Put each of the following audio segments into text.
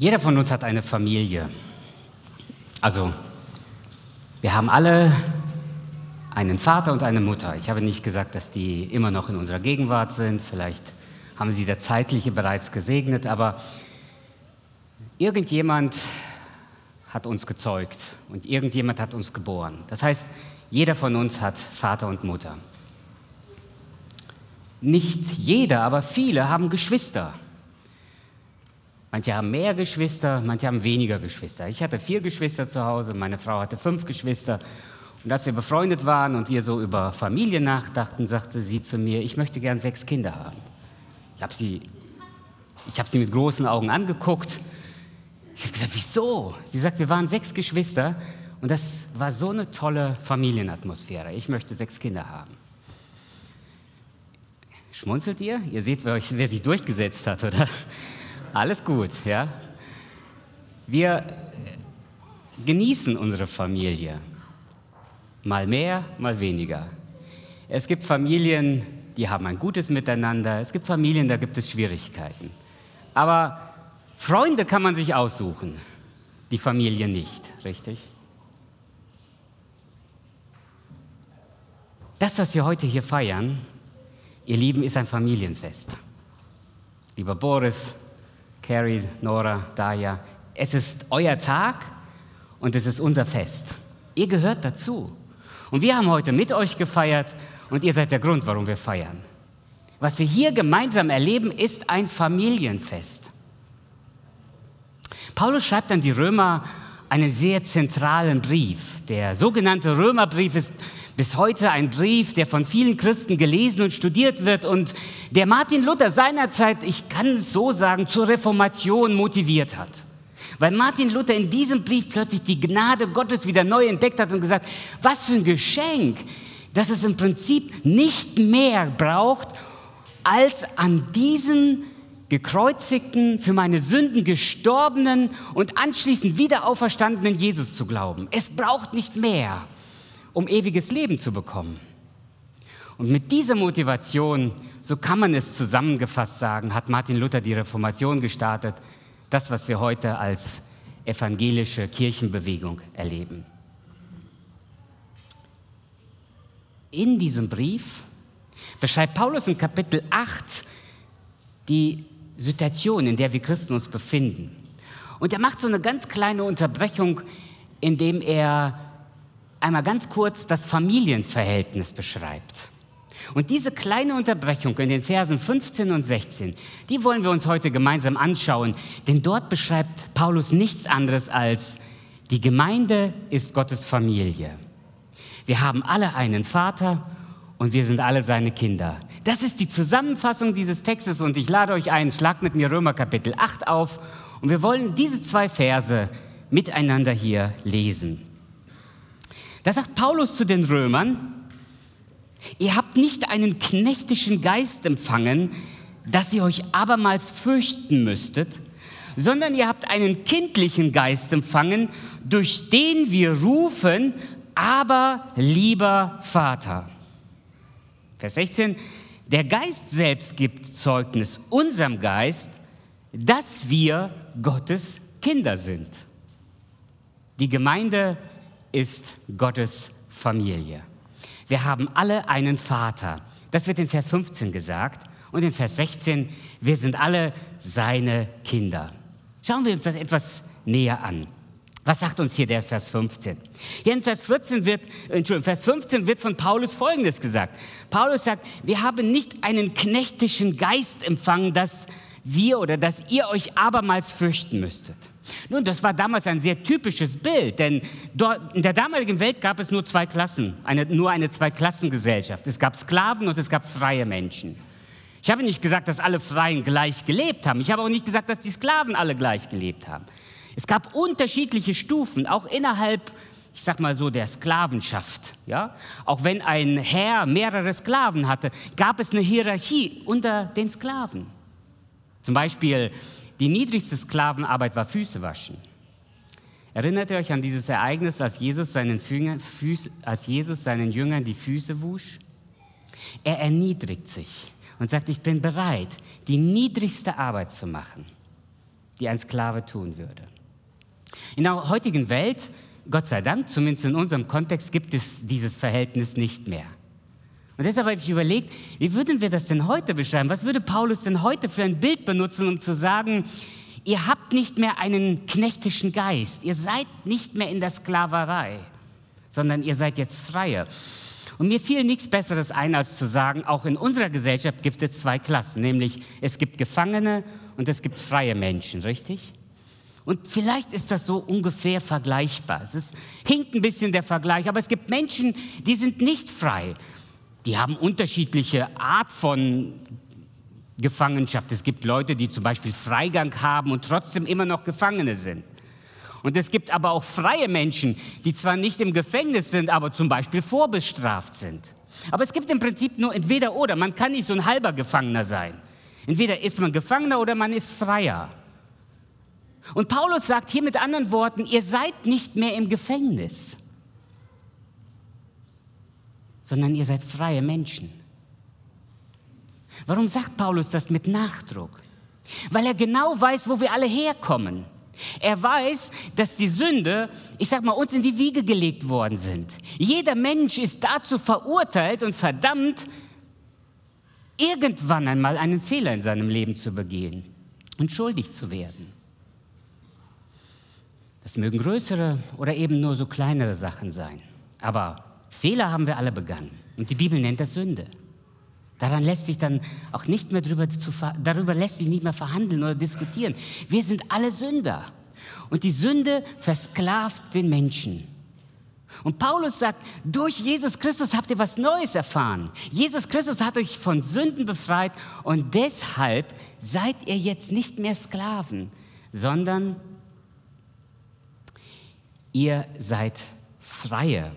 Jeder von uns hat eine Familie. Also, wir haben alle einen Vater und eine Mutter. Ich habe nicht gesagt, dass die immer noch in unserer Gegenwart sind. Vielleicht haben sie der Zeitliche bereits gesegnet, aber irgendjemand hat uns gezeugt und irgendjemand hat uns geboren. Das heißt, jeder von uns hat Vater und Mutter. Nicht jeder, aber viele haben Geschwister. Manche haben mehr Geschwister, manche haben weniger Geschwister. Ich hatte vier Geschwister zu Hause, meine Frau hatte fünf Geschwister. Und als wir befreundet waren und wir so über Familie nachdachten, sagte sie zu mir, ich möchte gern sechs Kinder haben. Ich habe sie, hab sie mit großen Augen angeguckt. Ich habe gesagt, wieso? Sie sagt, wir waren sechs Geschwister und das war so eine tolle Familienatmosphäre. Ich möchte sechs Kinder haben. Schmunzelt ihr? Ihr seht, wer, wer sich durchgesetzt hat, oder? Alles gut, ja? Wir genießen unsere Familie. Mal mehr, mal weniger. Es gibt Familien, die haben ein gutes Miteinander. Es gibt Familien, da gibt es Schwierigkeiten. Aber Freunde kann man sich aussuchen, die Familie nicht, richtig? Das, was wir heute hier feiern, ihr Lieben, ist ein Familienfest. Lieber Boris, Carrie, Nora, Daya, es ist euer Tag und es ist unser Fest. Ihr gehört dazu. Und wir haben heute mit euch gefeiert und ihr seid der Grund, warum wir feiern. Was wir hier gemeinsam erleben, ist ein Familienfest. Paulus schreibt an die Römer einen sehr zentralen Brief. Der sogenannte Römerbrief ist bis heute ein Brief, der von vielen Christen gelesen und studiert wird und der Martin Luther seinerzeit, ich kann es so sagen, zur Reformation motiviert hat. Weil Martin Luther in diesem Brief plötzlich die Gnade Gottes wieder neu entdeckt hat und gesagt, was für ein Geschenk, dass es im Prinzip nicht mehr braucht, als an diesen gekreuzigten, für meine Sünden gestorbenen und anschließend wieder auferstandenen Jesus zu glauben. Es braucht nicht mehr um ewiges Leben zu bekommen. Und mit dieser Motivation, so kann man es zusammengefasst sagen, hat Martin Luther die Reformation gestartet, das, was wir heute als evangelische Kirchenbewegung erleben. In diesem Brief beschreibt Paulus in Kapitel 8 die Situation, in der wir Christen uns befinden. Und er macht so eine ganz kleine Unterbrechung, indem er einmal ganz kurz das Familienverhältnis beschreibt. Und diese kleine Unterbrechung in den Versen 15 und 16, die wollen wir uns heute gemeinsam anschauen, denn dort beschreibt Paulus nichts anderes als, die Gemeinde ist Gottes Familie. Wir haben alle einen Vater und wir sind alle seine Kinder. Das ist die Zusammenfassung dieses Textes und ich lade euch ein, schlagt mit mir Römer Kapitel 8 auf und wir wollen diese zwei Verse miteinander hier lesen. Da sagt Paulus zu den Römern, ihr habt nicht einen knechtischen Geist empfangen, dass ihr euch abermals fürchten müsstet, sondern ihr habt einen kindlichen Geist empfangen, durch den wir rufen, aber lieber Vater. Vers 16, der Geist selbst gibt Zeugnis unserem Geist, dass wir Gottes Kinder sind. Die Gemeinde ist Gottes Familie. Wir haben alle einen Vater. Das wird in Vers 15 gesagt. Und in Vers 16, wir sind alle seine Kinder. Schauen wir uns das etwas näher an. Was sagt uns hier der Vers 15? Hier in Vers 14 wird, Entschuldigung, Vers 15 wird von Paulus Folgendes gesagt. Paulus sagt, wir haben nicht einen knechtischen Geist empfangen, dass wir oder dass ihr euch abermals fürchten müsstet. Nun, das war damals ein sehr typisches Bild, denn dort, in der damaligen Welt gab es nur zwei Klassen, eine, nur eine Zweiklassengesellschaft. Es gab Sklaven und es gab freie Menschen. Ich habe nicht gesagt, dass alle Freien gleich gelebt haben. Ich habe auch nicht gesagt, dass die Sklaven alle gleich gelebt haben. Es gab unterschiedliche Stufen, auch innerhalb, ich sag mal so, der Sklavenschaft. Ja? Auch wenn ein Herr mehrere Sklaven hatte, gab es eine Hierarchie unter den Sklaven. Zum Beispiel die niedrigste Sklavenarbeit war Füße waschen. Erinnert ihr euch an dieses Ereignis, als Jesus seinen, Füß, als Jesus seinen Jüngern die Füße wusch? Er erniedrigt sich und sagt, ich bin bereit, die niedrigste Arbeit zu machen. die ein Sklave tun würde. In der heutigen Welt, Gott sei Dank, zumindest in unserem Kontext, gibt es dieses Verhältnis nicht mehr. Und deshalb habe ich überlegt, wie würden wir das denn heute beschreiben? Was würde Paulus denn heute für ein Bild benutzen, um zu sagen, ihr habt nicht mehr einen knechtischen Geist, ihr seid nicht mehr in der Sklaverei, sondern ihr seid jetzt Freie. Und mir fiel nichts Besseres ein, als zu sagen, auch in unserer Gesellschaft gibt es zwei Klassen, nämlich es gibt Gefangene und es gibt freie Menschen, richtig? Und vielleicht ist das so ungefähr vergleichbar. Es ist, hinkt ein bisschen der Vergleich, aber es gibt Menschen, die sind nicht frei. Die haben unterschiedliche Art von Gefangenschaft. Es gibt Leute, die zum Beispiel Freigang haben und trotzdem immer noch Gefangene sind. Und es gibt aber auch freie Menschen, die zwar nicht im Gefängnis sind, aber zum Beispiel vorbestraft sind. Aber es gibt im Prinzip nur entweder oder. Man kann nicht so ein halber Gefangener sein. Entweder ist man Gefangener oder man ist Freier. Und Paulus sagt hier mit anderen Worten, ihr seid nicht mehr im Gefängnis, sondern ihr seid freie Menschen. Warum sagt Paulus das mit Nachdruck? Weil er genau weiß, wo wir alle herkommen. Er weiß, dass die Sünde, ich sag mal, uns in die Wiege gelegt worden sind. Jeder Mensch ist dazu verurteilt und verdammt, irgendwann einmal einen Fehler in seinem Leben zu begehen und schuldig zu werden. Das mögen größere oder eben nur so kleinere Sachen sein. Aber Fehler haben wir alle begangen. Und die Bibel nennt das Sünde. Daran lässt sich dann auch nicht mehr drüber zu, darüber lässt sich nicht mehr verhandeln oder diskutieren. Wir sind alle Sünder. Und die Sünde versklavt den Menschen. Und Paulus sagt, durch Jesus Christus habt ihr was Neues erfahren. Jesus Christus hat euch von Sünden befreit und deshalb seid ihr jetzt nicht mehr Sklaven, sondern ihr seid Freie.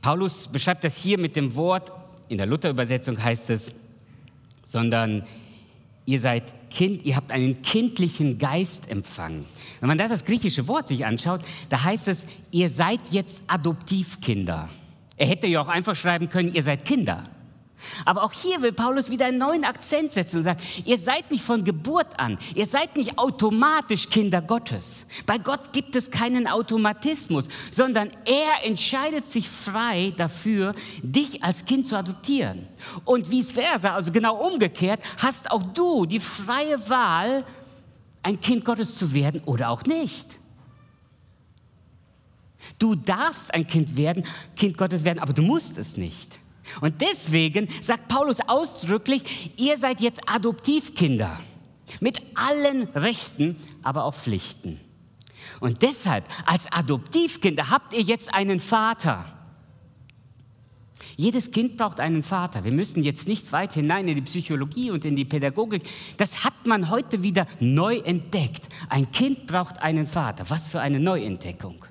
Paulus beschreibt das hier mit dem Wort in der Luther-Übersetzung heißt es, sondern ihr seid Kind, ihr habt einen kindlichen Geist empfangen. Wenn man das das griechische Wort sich anschaut, da heißt es, ihr seid jetzt Adoptivkinder. Er hätte ja auch einfach schreiben können, ihr seid Kinder. Aber auch hier will Paulus wieder einen neuen Akzent setzen und sagt, ihr seid nicht von Geburt an, ihr seid nicht automatisch Kinder Gottes. Bei Gott gibt es keinen Automatismus, sondern er entscheidet sich frei dafür, dich als Kind zu adoptieren. Und vice versa, also genau umgekehrt, hast auch du die freie Wahl, ein Kind Gottes zu werden oder auch nicht. Du darfst ein Kind werden, Kind Gottes werden, aber du musst es nicht. Und deswegen sagt Paulus ausdrücklich, ihr seid jetzt Adoptivkinder mit allen Rechten, aber auch Pflichten. Und deshalb, als Adoptivkinder habt ihr jetzt einen Vater. Jedes Kind braucht einen Vater. Wir müssen jetzt nicht weit hinein in die Psychologie und in die Pädagogik. Das hat man heute wieder neu entdeckt. Ein Kind braucht einen Vater. Was für eine Neuentdeckung.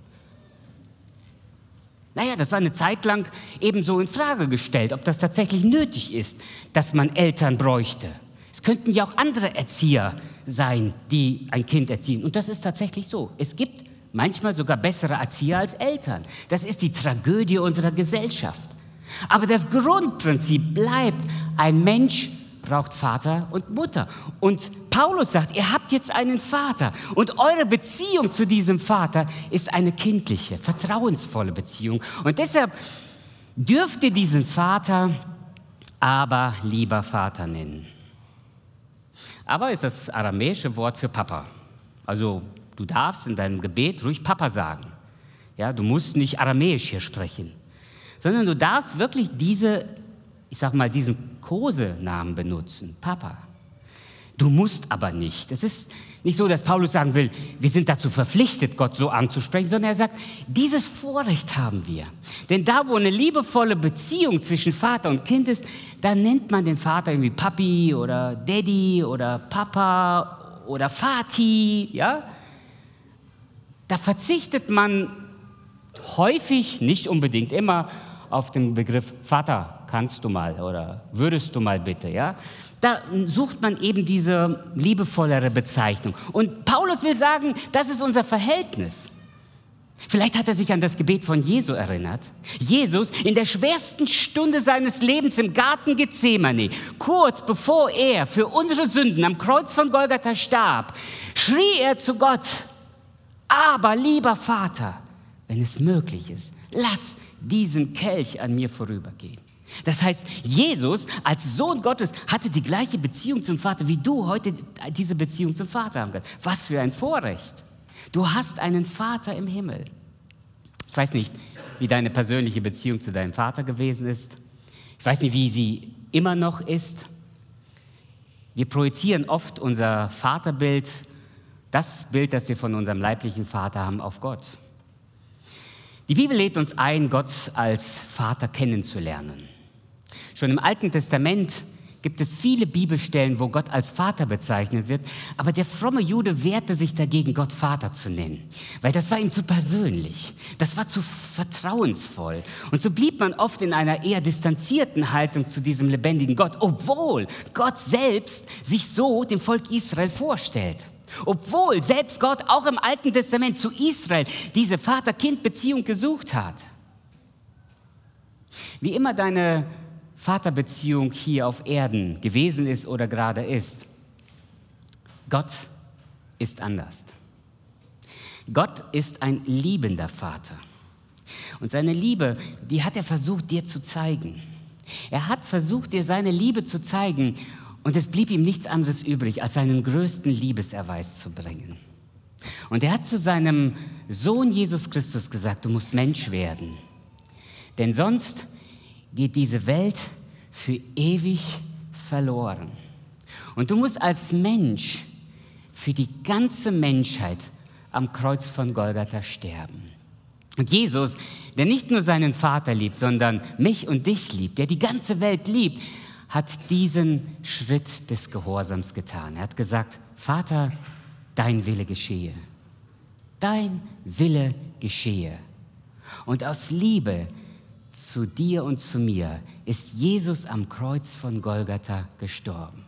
Naja, das war eine Zeit lang ebenso in Frage gestellt, ob das tatsächlich nötig ist, dass man Eltern bräuchte. Es könnten ja auch andere Erzieher sein, die ein Kind erziehen. Und das ist tatsächlich so. Es gibt manchmal sogar bessere Erzieher als Eltern. Das ist die Tragödie unserer Gesellschaft. Aber das Grundprinzip bleibt, ein Mensch braucht Vater und Mutter. Und Paulus sagt, ihr habt jetzt einen Vater und eure Beziehung zu diesem Vater ist eine kindliche, vertrauensvolle Beziehung. Und deshalb dürft ihr diesen Vater aber lieber Vater nennen. Aber ist das aramäische Wort für Papa. Also du darfst in deinem Gebet ruhig Papa sagen. Ja, du musst nicht aramäisch hier sprechen, sondern du darfst wirklich diese ich sage mal, diesen Kosenamen benutzen, Papa. Du musst aber nicht. Es ist nicht so, dass Paulus sagen will, wir sind dazu verpflichtet, Gott so anzusprechen, sondern er sagt, dieses Vorrecht haben wir. Denn da, wo eine liebevolle Beziehung zwischen Vater und Kind ist, da nennt man den Vater irgendwie Papi oder Daddy oder Papa oder Vati, ja? Da verzichtet man häufig, nicht unbedingt immer, auf den Begriff Vater kannst du mal oder würdest du mal bitte, ja? Da sucht man eben diese liebevollere Bezeichnung. Und Paulus will sagen, das ist unser Verhältnis. Vielleicht hat er sich an das Gebet von Jesu erinnert. Jesus in der schwersten Stunde seines Lebens im Garten Gethsemane, kurz bevor er für unsere Sünden am Kreuz von Golgatha starb, schrie er zu Gott, aber lieber Vater, wenn es möglich ist, lass diesen Kelch an mir vorübergehen. Das heißt, Jesus als Sohn Gottes hatte die gleiche Beziehung zum Vater, wie du heute diese Beziehung zum Vater haben kannst. Was für ein Vorrecht. Du hast einen Vater im Himmel. Ich weiß nicht, wie deine persönliche Beziehung zu deinem Vater gewesen ist. Ich weiß nicht, wie sie immer noch ist. Wir projizieren oft unser Vaterbild, das Bild, das wir von unserem leiblichen Vater haben, auf Gott. Die Bibel lädt uns ein, Gott als Vater kennenzulernen. Schon im Alten Testament gibt es viele Bibelstellen, wo Gott als Vater bezeichnet wird, aber der fromme Jude wehrte sich dagegen, Gott Vater zu nennen, weil das war ihm zu persönlich, das war zu vertrauensvoll. Und so blieb man oft in einer eher distanzierten Haltung zu diesem lebendigen Gott, obwohl Gott selbst sich so dem Volk Israel vorstellt. Obwohl selbst Gott auch im Alten Testament zu Israel diese Vater-Kind-Beziehung gesucht hat. Wie immer deine Vaterbeziehung hier auf Erden gewesen ist oder gerade ist. Gott ist anders. Gott ist ein liebender Vater. Und seine Liebe, die hat er versucht dir zu zeigen. Er hat versucht dir seine Liebe zu zeigen und es blieb ihm nichts anderes übrig, als seinen größten Liebeserweis zu bringen. Und er hat zu seinem Sohn Jesus Christus gesagt, du musst Mensch werden. Denn sonst geht diese Welt für ewig verloren. Und du musst als Mensch für die ganze Menschheit am Kreuz von Golgatha sterben. Und Jesus, der nicht nur seinen Vater liebt, sondern mich und dich liebt, der die ganze Welt liebt, hat diesen Schritt des Gehorsams getan. Er hat gesagt, Vater, dein Wille geschehe. Dein Wille geschehe. Und aus Liebe zu dir und zu mir ist Jesus am Kreuz von Golgatha gestorben.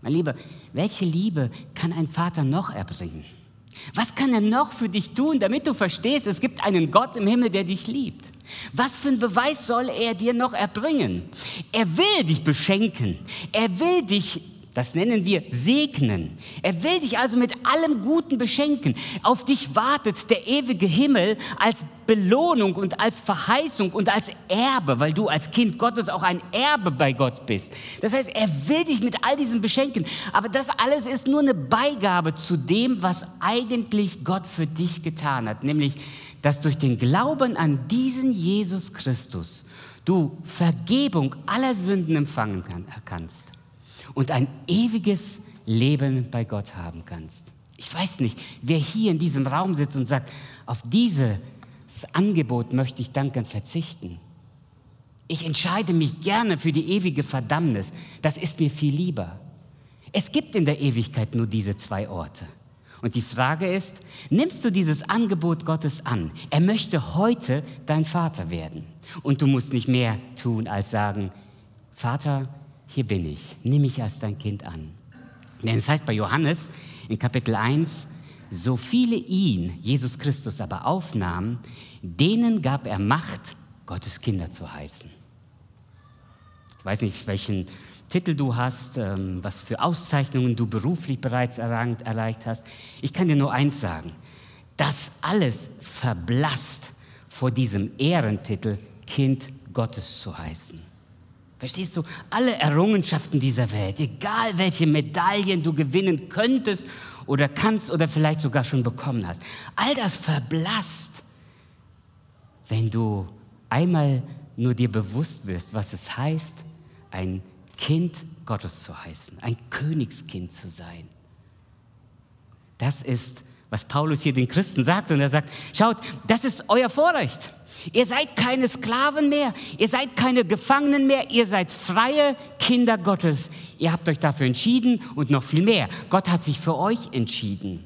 Mein Lieber, welche Liebe kann ein Vater noch erbringen? Was kann er noch für dich tun, damit du verstehst, es gibt einen Gott im Himmel, der dich liebt? Was für einen Beweis soll er dir noch erbringen? Er will dich beschenken. Er will dich das nennen wir segnen. Er will dich also mit allem Guten beschenken. Auf dich wartet der ewige Himmel als Belohnung und als Verheißung und als Erbe, weil du als Kind Gottes auch ein Erbe bei Gott bist. Das heißt, er will dich mit all diesem beschenken. Aber das alles ist nur eine Beigabe zu dem, was eigentlich Gott für dich getan hat. Nämlich, dass durch den Glauben an diesen Jesus Christus du Vergebung aller Sünden empfangen kannst und ein ewiges Leben bei Gott haben kannst. Ich weiß nicht, wer hier in diesem Raum sitzt und sagt, auf dieses Angebot möchte ich dankend verzichten. Ich entscheide mich gerne für die ewige Verdammnis. Das ist mir viel lieber. Es gibt in der Ewigkeit nur diese zwei Orte. Und die Frage ist, nimmst du dieses Angebot Gottes an? Er möchte heute dein Vater werden. Und du musst nicht mehr tun, als sagen, Vater, hier bin ich, nimm mich als dein Kind an. Denn es heißt bei Johannes in Kapitel 1, so viele ihn, Jesus Christus, aber aufnahmen, denen gab er Macht, Gottes Kinder zu heißen. Ich weiß nicht, welchen Titel du hast, ähm, was für Auszeichnungen du beruflich bereits erreicht hast. Ich kann dir nur eins sagen, das alles verblasst vor diesem Ehrentitel, Kind Gottes zu heißen. Verstehst du? Alle Errungenschaften dieser Welt, egal welche Medaillen du gewinnen könntest oder kannst oder vielleicht sogar schon bekommen hast, all das verblasst, wenn du einmal nur dir bewusst wirst, was es heißt, ein Kind Gottes zu heißen, ein Königskind zu sein. Das ist, was Paulus hier den Christen sagt. Und er sagt, schaut, das ist euer Vorrecht. Ihr seid keine Sklaven mehr, ihr seid keine Gefangenen mehr, ihr seid freie Kinder Gottes. Ihr habt euch dafür entschieden und noch viel mehr. Gott hat sich für euch entschieden.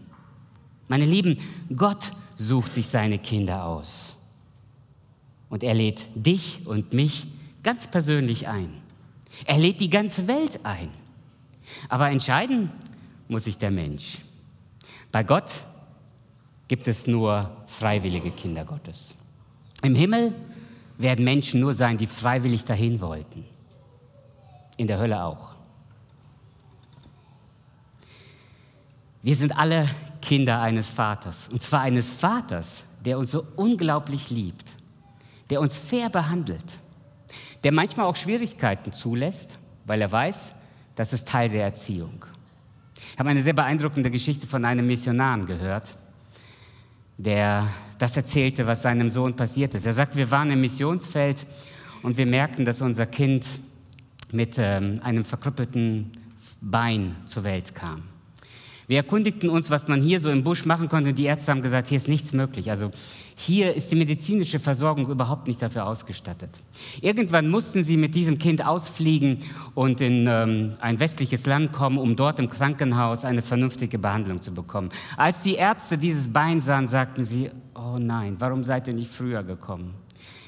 Meine Lieben, Gott sucht sich seine Kinder aus. Und er lädt dich und mich ganz persönlich ein. Er lädt die ganze Welt ein. Aber entscheiden muss sich der Mensch. Bei Gott gibt es nur freiwillige Kinder Gottes. Im Himmel werden Menschen nur sein, die freiwillig dahin wollten. In der Hölle auch. Wir sind alle Kinder eines Vaters. Und zwar eines Vaters, der uns so unglaublich liebt, der uns fair behandelt, der manchmal auch Schwierigkeiten zulässt, weil er weiß, das ist Teil der Erziehung. Ich habe eine sehr beeindruckende Geschichte von einem Missionar gehört, der das erzählte, was seinem Sohn passiert ist. Er sagt, wir waren im Missionsfeld und wir merkten, dass unser Kind mit ähm, einem verkrüppelten Bein zur Welt kam. Wir erkundigten uns, was man hier so im Busch machen konnte. Die Ärzte haben gesagt, hier ist nichts möglich. Also hier ist die medizinische Versorgung überhaupt nicht dafür ausgestattet. Irgendwann mussten sie mit diesem Kind ausfliegen und in ähm, ein westliches Land kommen, um dort im Krankenhaus eine vernünftige Behandlung zu bekommen. Als die Ärzte dieses Bein sahen, sagten sie, oh nein, warum seid ihr nicht früher gekommen?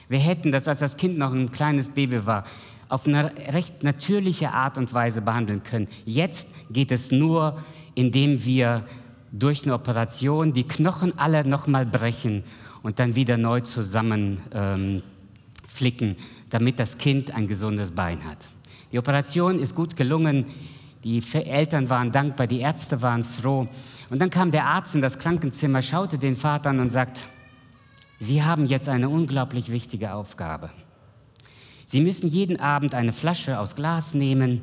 Wir hätten das, als das Kind noch ein kleines Baby war, auf eine recht natürliche Art und Weise behandeln können. Jetzt geht es nur indem wir durch eine Operation die Knochen alle nochmal brechen und dann wieder neu zusammenflicken, ähm, damit das Kind ein gesundes Bein hat. Die Operation ist gut gelungen, die Eltern waren dankbar, die Ärzte waren froh. Und dann kam der Arzt in das Krankenzimmer, schaute den Vater an und sagt, Sie haben jetzt eine unglaublich wichtige Aufgabe. Sie müssen jeden Abend eine Flasche aus Glas nehmen,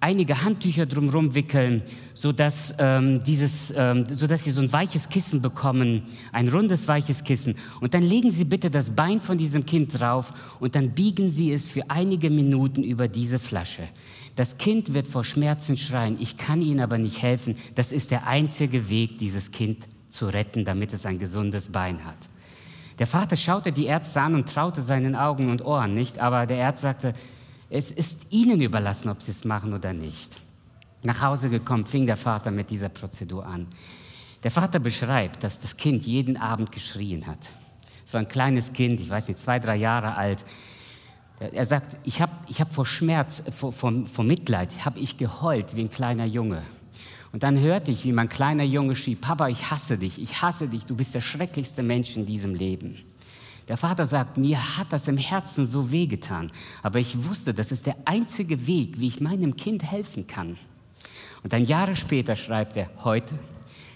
einige Handtücher drumherum wickeln, sodass, ähm, dieses, ähm, sodass Sie so ein weiches Kissen bekommen, ein rundes weiches Kissen. Und dann legen Sie bitte das Bein von diesem Kind drauf und dann biegen Sie es für einige Minuten über diese Flasche. Das Kind wird vor Schmerzen schreien, ich kann Ihnen aber nicht helfen. Das ist der einzige Weg, dieses Kind zu retten, damit es ein gesundes Bein hat. Der Vater schaute die Ärzte an und traute seinen Augen und Ohren nicht, aber der Arzt sagte, es ist ihnen überlassen, ob sie es machen oder nicht. Nach Hause gekommen, fing der Vater mit dieser Prozedur an. Der Vater beschreibt, dass das Kind jeden Abend geschrien hat. Es war ein kleines Kind, ich weiß nicht, zwei, drei Jahre alt. Er sagt, ich habe ich hab vor Schmerz, vor, vor, vor Mitleid, habe ich geheult wie ein kleiner Junge. Und dann hörte ich, wie mein kleiner Junge schrie, Papa, ich hasse dich, ich hasse dich, du bist der schrecklichste Mensch in diesem Leben. Der Vater sagt, mir hat das im Herzen so wehgetan, aber ich wusste, das ist der einzige Weg, wie ich meinem Kind helfen kann. Und dann Jahre später schreibt er, heute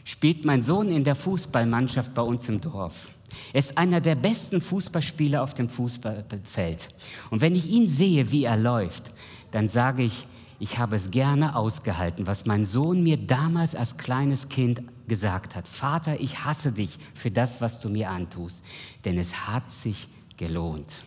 spielt mein Sohn in der Fußballmannschaft bei uns im Dorf. Er ist einer der besten Fußballspieler auf dem Fußballfeld. Und wenn ich ihn sehe, wie er läuft, dann sage ich, ich habe es gerne ausgehalten, was mein Sohn mir damals als kleines Kind gesagt hat. Vater, ich hasse dich für das, was du mir antust, denn es hat sich gelohnt.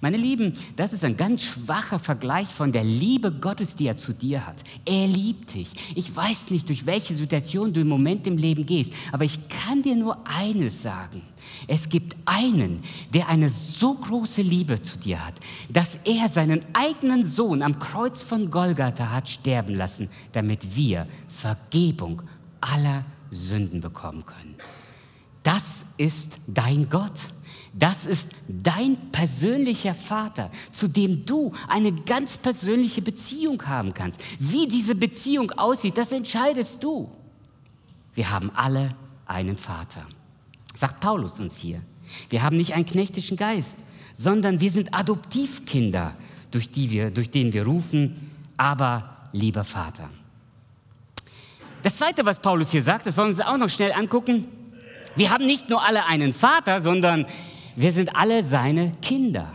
Meine Lieben, das ist ein ganz schwacher Vergleich von der Liebe Gottes, die er zu dir hat. Er liebt dich. Ich weiß nicht, durch welche Situation du im Moment im Leben gehst, aber ich kann dir nur eines sagen. Es gibt einen, der eine so große Liebe zu dir hat, dass er seinen eigenen Sohn am Kreuz von Golgatha hat sterben lassen, damit wir Vergebung aller Sünden bekommen können. Das ist dein Gott. Das ist dein persönlicher Vater, zu dem du eine ganz persönliche Beziehung haben kannst. Wie diese Beziehung aussieht, das entscheidest du. Wir haben alle einen Vater, sagt Paulus uns hier. Wir haben nicht einen knechtischen Geist, sondern wir sind Adoptivkinder, durch, die wir, durch den wir rufen, aber lieber Vater. Das Zweite, was Paulus hier sagt, das wollen wir uns auch noch schnell angucken. Wir haben nicht nur alle einen Vater, sondern wir sind alle seine Kinder.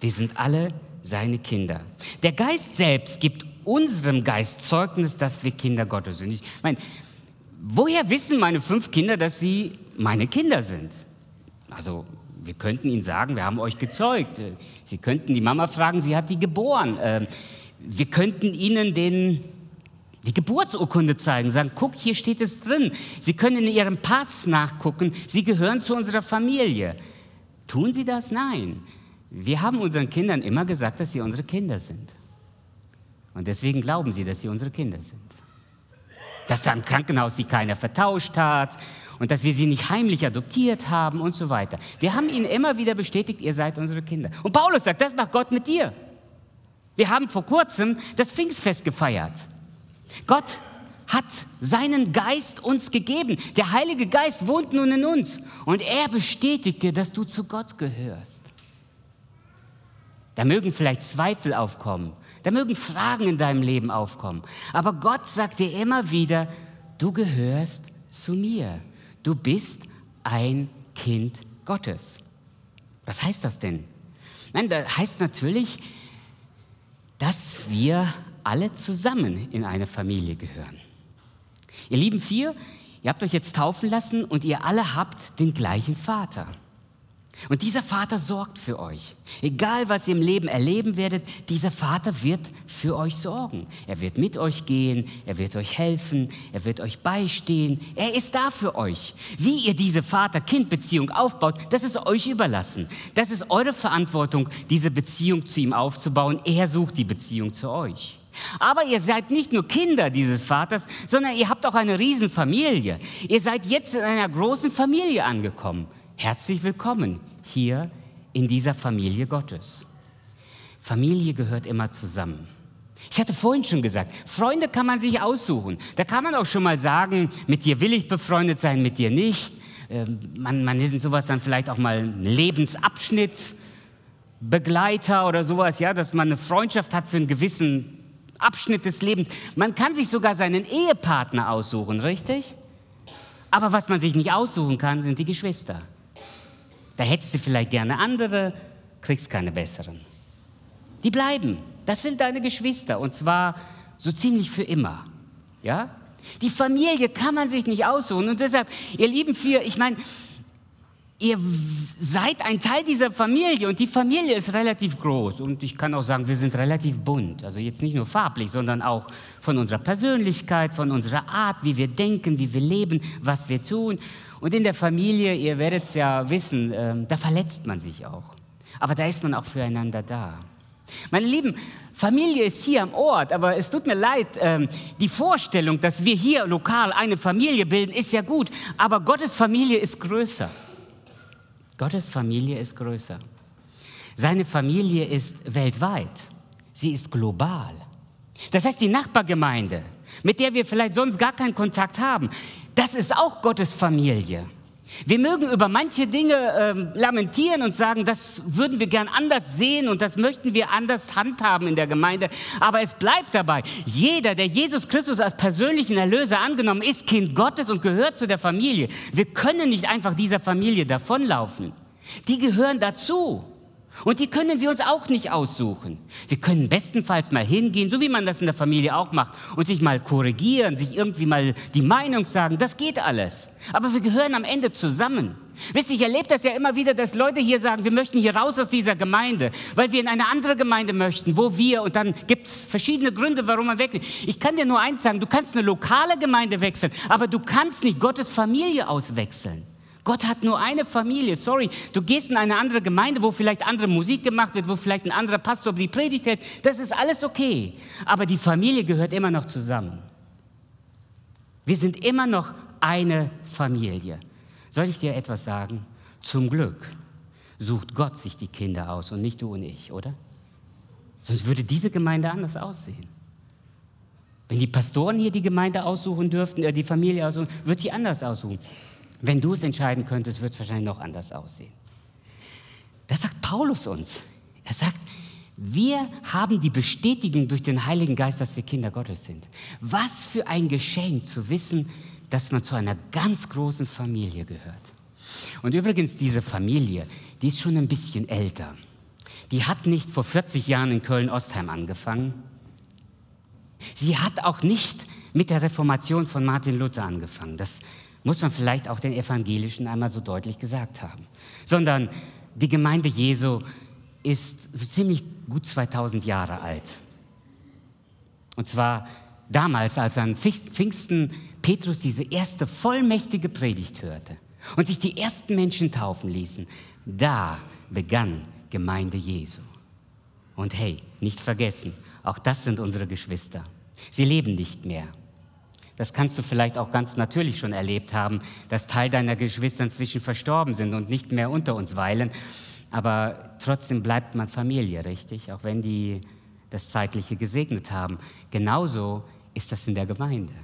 Wir sind alle seine Kinder. Der Geist selbst gibt unserem Geist Zeugnis, dass wir Kinder Gottes sind. Ich meine, woher wissen meine fünf Kinder, dass sie meine Kinder sind? Also, wir könnten ihnen sagen, wir haben euch gezeugt. Sie könnten die Mama fragen, sie hat die geboren. Ähm, wir könnten ihnen den, die Geburtsurkunde zeigen, sagen, guck, hier steht es drin. Sie können in ihrem Pass nachgucken, sie gehören zu unserer Familie. Tun sie das? Nein. Wir haben unseren Kindern immer gesagt, dass sie unsere Kinder sind. Und deswegen glauben sie, dass sie unsere Kinder sind. Dass am Krankenhaus sie keiner vertauscht hat und dass wir sie nicht heimlich adoptiert haben und so weiter. Wir haben ihnen immer wieder bestätigt, ihr seid unsere Kinder. Und Paulus sagt, das macht Gott mit dir. Wir haben vor kurzem das Pfingstfest gefeiert. Gott hat seinen Geist uns gegeben. Der Heilige Geist wohnt nun in uns und er bestätigt dir, dass du zu Gott gehörst. Da mögen vielleicht Zweifel aufkommen, da mögen Fragen in deinem Leben aufkommen, aber Gott sagt dir immer wieder, du gehörst zu mir. Du bist ein Kind Gottes. Was heißt das denn? Nein, das heißt natürlich, dass wir alle zusammen in eine Familie gehören. Ihr lieben vier, ihr habt euch jetzt taufen lassen und ihr alle habt den gleichen Vater. Und dieser Vater sorgt für euch. Egal, was ihr im Leben erleben werdet, dieser Vater wird für euch sorgen. Er wird mit euch gehen, er wird euch helfen, er wird euch beistehen. Er ist da für euch. Wie ihr diese Vater-Kind-Beziehung aufbaut, das ist euch überlassen. Das ist eure Verantwortung, diese Beziehung zu ihm aufzubauen. Er sucht die Beziehung zu euch. Aber ihr seid nicht nur Kinder dieses Vaters, sondern ihr habt auch eine Riesenfamilie. Ihr seid jetzt in einer großen Familie angekommen. Herzlich willkommen hier in dieser Familie Gottes. Familie gehört immer zusammen. Ich hatte vorhin schon gesagt, Freunde kann man sich aussuchen. Da kann man auch schon mal sagen, mit dir will ich befreundet sein, mit dir nicht. Ähm, man, man nennt sowas dann vielleicht auch mal einen Lebensabschnittsbegleiter oder sowas, ja, dass man eine Freundschaft hat für einen gewissen Abschnitt des Lebens. Man kann sich sogar seinen Ehepartner aussuchen, richtig? Aber was man sich nicht aussuchen kann, sind die Geschwister. Da hättest du vielleicht gerne andere, kriegst keine besseren. Die bleiben. Das sind deine Geschwister und zwar so ziemlich für immer. Ja? Die Familie kann man sich nicht aussuchen und deshalb, ihr lieben vier, ich meine, ihr seid ein Teil dieser Familie und die Familie ist relativ groß und ich kann auch sagen, wir sind relativ bunt. Also jetzt nicht nur farblich, sondern auch von unserer Persönlichkeit, von unserer Art, wie wir denken, wie wir leben, was wir tun. Und in der Familie, ihr werdet es ja wissen, äh, da verletzt man sich auch. Aber da ist man auch füreinander da. Meine Lieben, Familie ist hier am Ort, aber es tut mir leid, ähm, die Vorstellung, dass wir hier lokal eine Familie bilden, ist ja gut, aber Gottes Familie ist größer. Gottes Familie ist größer. Seine Familie ist weltweit. Sie ist global. Das heißt, die Nachbargemeinde, mit der wir vielleicht sonst gar keinen Kontakt haben, das ist auch Gottes Familie. Wir mögen über manche Dinge äh, lamentieren und sagen, das würden wir gern anders sehen und das möchten wir anders handhaben in der Gemeinde. Aber es bleibt dabei. Jeder, der Jesus Christus als persönlichen Erlöser angenommen ist, Kind Gottes und gehört zu der Familie. Wir können nicht einfach dieser Familie davonlaufen. Die gehören dazu. Und die können wir uns auch nicht aussuchen. Wir können bestenfalls mal hingehen, so wie man das in der Familie auch macht, und sich mal korrigieren, sich irgendwie mal die Meinung sagen. Das geht alles. Aber wir gehören am Ende zusammen. Wisst ihr, ich erlebe das ja immer wieder, dass Leute hier sagen, wir möchten hier raus aus dieser Gemeinde, weil wir in eine andere Gemeinde möchten, wo wir, und dann gibt es verschiedene Gründe, warum man weg will. Ich kann dir nur eins sagen, du kannst eine lokale Gemeinde wechseln, aber du kannst nicht Gottes Familie auswechseln. Gott hat nur eine Familie. Sorry, du gehst in eine andere Gemeinde, wo vielleicht andere Musik gemacht wird, wo vielleicht ein anderer Pastor die Predigt hält. Das ist alles okay. Aber die Familie gehört immer noch zusammen. Wir sind immer noch eine Familie. Soll ich dir etwas sagen? Zum Glück sucht Gott sich die Kinder aus und nicht du und ich, oder? Sonst würde diese Gemeinde anders aussehen. Wenn die Pastoren hier die Gemeinde aussuchen dürften, äh, die Familie aussuchen, wird sie anders aussuchen. Wenn du es entscheiden könntest, wird es wahrscheinlich noch anders aussehen. Das sagt Paulus uns. Er sagt, wir haben die Bestätigung durch den Heiligen Geist, dass wir Kinder Gottes sind. Was für ein Geschenk zu wissen, dass man zu einer ganz großen Familie gehört. Und übrigens, diese Familie, die ist schon ein bisschen älter. Die hat nicht vor 40 Jahren in Köln-Ostheim angefangen. Sie hat auch nicht mit der Reformation von Martin Luther angefangen. Das muss man vielleicht auch den Evangelischen einmal so deutlich gesagt haben. Sondern die Gemeinde Jesu ist so ziemlich gut 2000 Jahre alt. Und zwar damals, als an Pfingsten Petrus diese erste vollmächtige Predigt hörte und sich die ersten Menschen taufen ließen, da begann Gemeinde Jesu. Und hey, nicht vergessen, auch das sind unsere Geschwister. Sie leben nicht mehr. Das kannst du vielleicht auch ganz natürlich schon erlebt haben, dass Teil deiner Geschwister inzwischen verstorben sind und nicht mehr unter uns weilen. Aber trotzdem bleibt man Familie, richtig? Auch wenn die das Zeitliche gesegnet haben. Genauso ist das in der Gemeinde.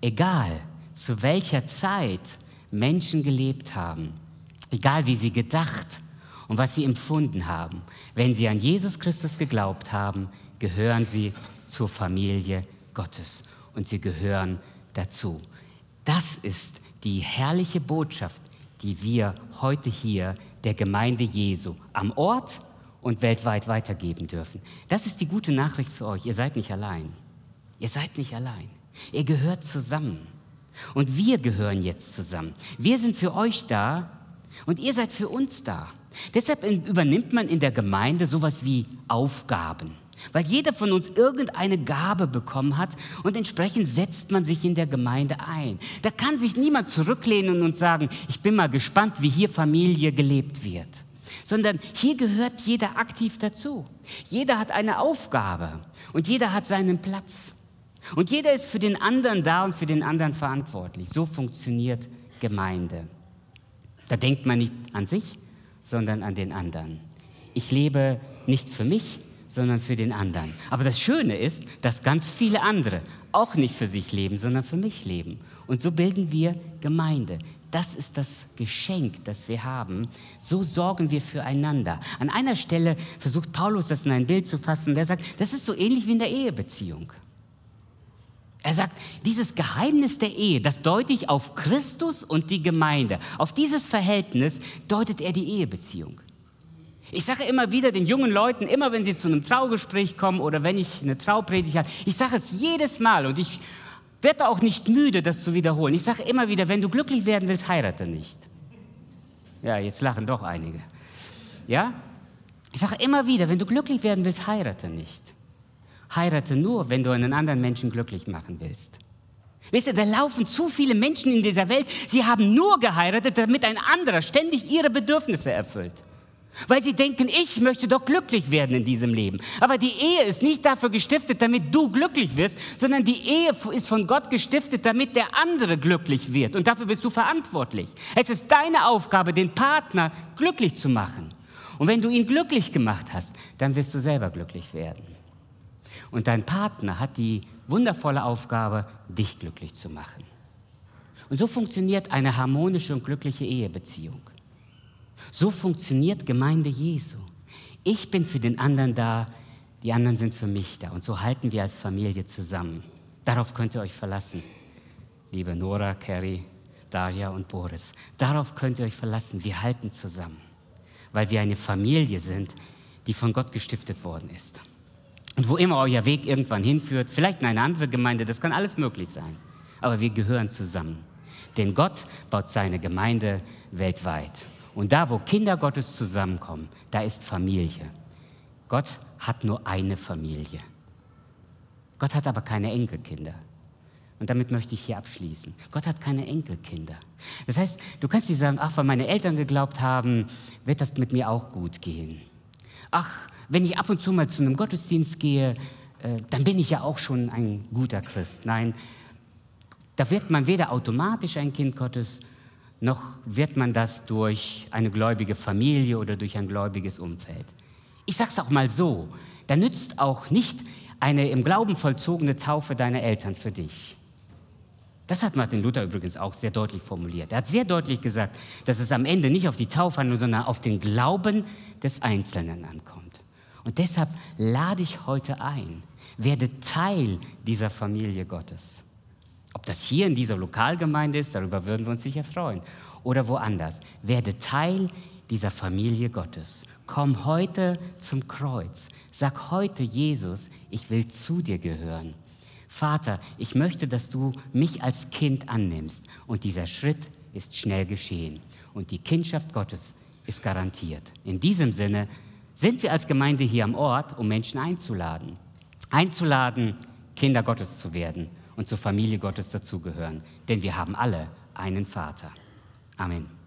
egal zu welcher Zeit Menschen gelebt haben, egal wie sie gedacht und was sie empfunden haben, wenn sie an Jesus Christus geglaubt haben, gehören sie zur Familie Gottes und sie gehören dazu. Das ist die herrliche Botschaft, die wir heute hier der Gemeinde Jesu am Ort und weltweit weitergeben dürfen. Das ist die gute Nachricht für euch. Ihr seid nicht allein. Ihr seid nicht allein. Ihr gehört zusammen. Und wir gehören jetzt zusammen. Wir sind für euch da und ihr seid für uns da. Deshalb übernimmt man in der Gemeinde sowas wie Aufgaben, weil jeder von uns irgendeine Gabe bekommen hat und entsprechend setzt man sich in der Gemeinde ein. Da kann sich niemand zurücklehnen und sagen, ich bin mal gespannt, wie hier Familie gelebt wird, sondern hier gehört jeder aktiv dazu. Jeder hat eine Aufgabe und jeder hat seinen Platz. Und jeder ist für den anderen da und für den anderen verantwortlich. So funktioniert Gemeinde. Da denkt man nicht an sich, sondern an den anderen. Ich lebe nicht für mich, sondern für den anderen. Aber das Schöne ist, dass ganz viele andere auch nicht für sich leben, sondern für mich leben. Und so bilden wir Gemeinde. Das ist das Geschenk, das wir haben. So sorgen wir füreinander. An einer Stelle versucht Paulus das in ein Bild zu fassen. Der sagt, das ist so ähnlich wie in der Ehebeziehung. Er sagt, dieses Geheimnis der Ehe, das deute ich auf Christus und die Gemeinde. Auf dieses Verhältnis deutet er die Ehebeziehung. Ich sage immer wieder den jungen Leuten, immer wenn sie zu einem Traugespräch kommen oder wenn ich eine Traupredigt habe, ich sage es jedes Mal und ich werde auch nicht müde, das zu wiederholen. Ich sage immer wieder, wenn du glücklich werden willst, heirate nicht. Ja, jetzt lachen doch einige. Ja? Ich sage immer wieder, wenn du glücklich werden willst, heirate nicht. Heirate nur, wenn du einen anderen Menschen glücklich machen willst. Wisst ihr, da laufen zu viele Menschen in dieser Welt, sie haben nur geheiratet, damit ein anderer ständig ihre Bedürfnisse erfüllt. Weil sie denken, ich möchte doch glücklich werden in diesem Leben. Aber die Ehe ist nicht dafür gestiftet, damit du glücklich wirst, sondern die Ehe ist von Gott gestiftet, damit der andere glücklich wird. Und dafür bist du verantwortlich. Es ist deine Aufgabe, den Partner glücklich zu machen. Und wenn du ihn glücklich gemacht hast, dann wirst du selber glücklich werden. Und dein Partner hat die wundervolle Aufgabe, dich glücklich zu machen. Und so funktioniert eine harmonische und glückliche Ehebeziehung. So funktioniert Gemeinde Jesu. Ich bin für den anderen da, die anderen sind für mich da. Und so halten wir als Familie zusammen. Darauf könnt ihr euch verlassen. Liebe Nora, Carrie, Daria und Boris. Darauf könnt ihr euch verlassen. Wir halten zusammen, weil wir eine Familie sind, die von Gott gestiftet worden ist. Und wo immer euer Weg irgendwann hinführt, vielleicht in eine andere Gemeinde, das kann alles möglich sein. Aber wir gehören zusammen. Denn Gott baut seine Gemeinde weltweit. Und da, wo Kinder Gottes zusammenkommen, da ist Familie. Gott hat nur eine Familie. Gott hat aber keine Enkelkinder. Und damit möchte ich hier abschließen. Gott hat keine Enkelkinder. Das heißt, du kannst nicht sagen, ach, weil meine Eltern geglaubt haben, wird das mit mir auch gut gehen. Ach, wenn ich ab und zu mal zu einem Gottesdienst gehe, äh, dann bin ich ja auch schon ein guter Christ. Nein, da wird man weder automatisch ein Kind Gottes, noch wird man das durch eine gläubige Familie oder durch ein gläubiges Umfeld. Ich sage es auch mal so, da nützt auch nicht eine im Glauben vollzogene Taufe deiner Eltern für dich. Das hat Martin Luther übrigens auch sehr deutlich formuliert. Er hat sehr deutlich gesagt, dass es am Ende nicht auf die Taufe, sondern auf den Glauben des Einzelnen ankommt. Und deshalb lade ich heute ein, werde Teil dieser Familie Gottes. Ob das hier in dieser Lokalgemeinde ist, darüber würden wir uns sicher freuen, oder woanders. Werde Teil dieser Familie Gottes. Komm heute zum Kreuz. Sag heute, Jesus, ich will zu dir gehören. Vater, ich möchte, dass du mich als Kind annimmst. Und dieser Schritt ist schnell geschehen. Und die Kindschaft Gottes ist garantiert. In diesem Sinne, sind wir als Gemeinde hier am Ort, um Menschen einzuladen. Einzuladen, Kinder Gottes zu werden und zur Familie Gottes dazugehören. Denn wir haben alle einen Vater. Amen.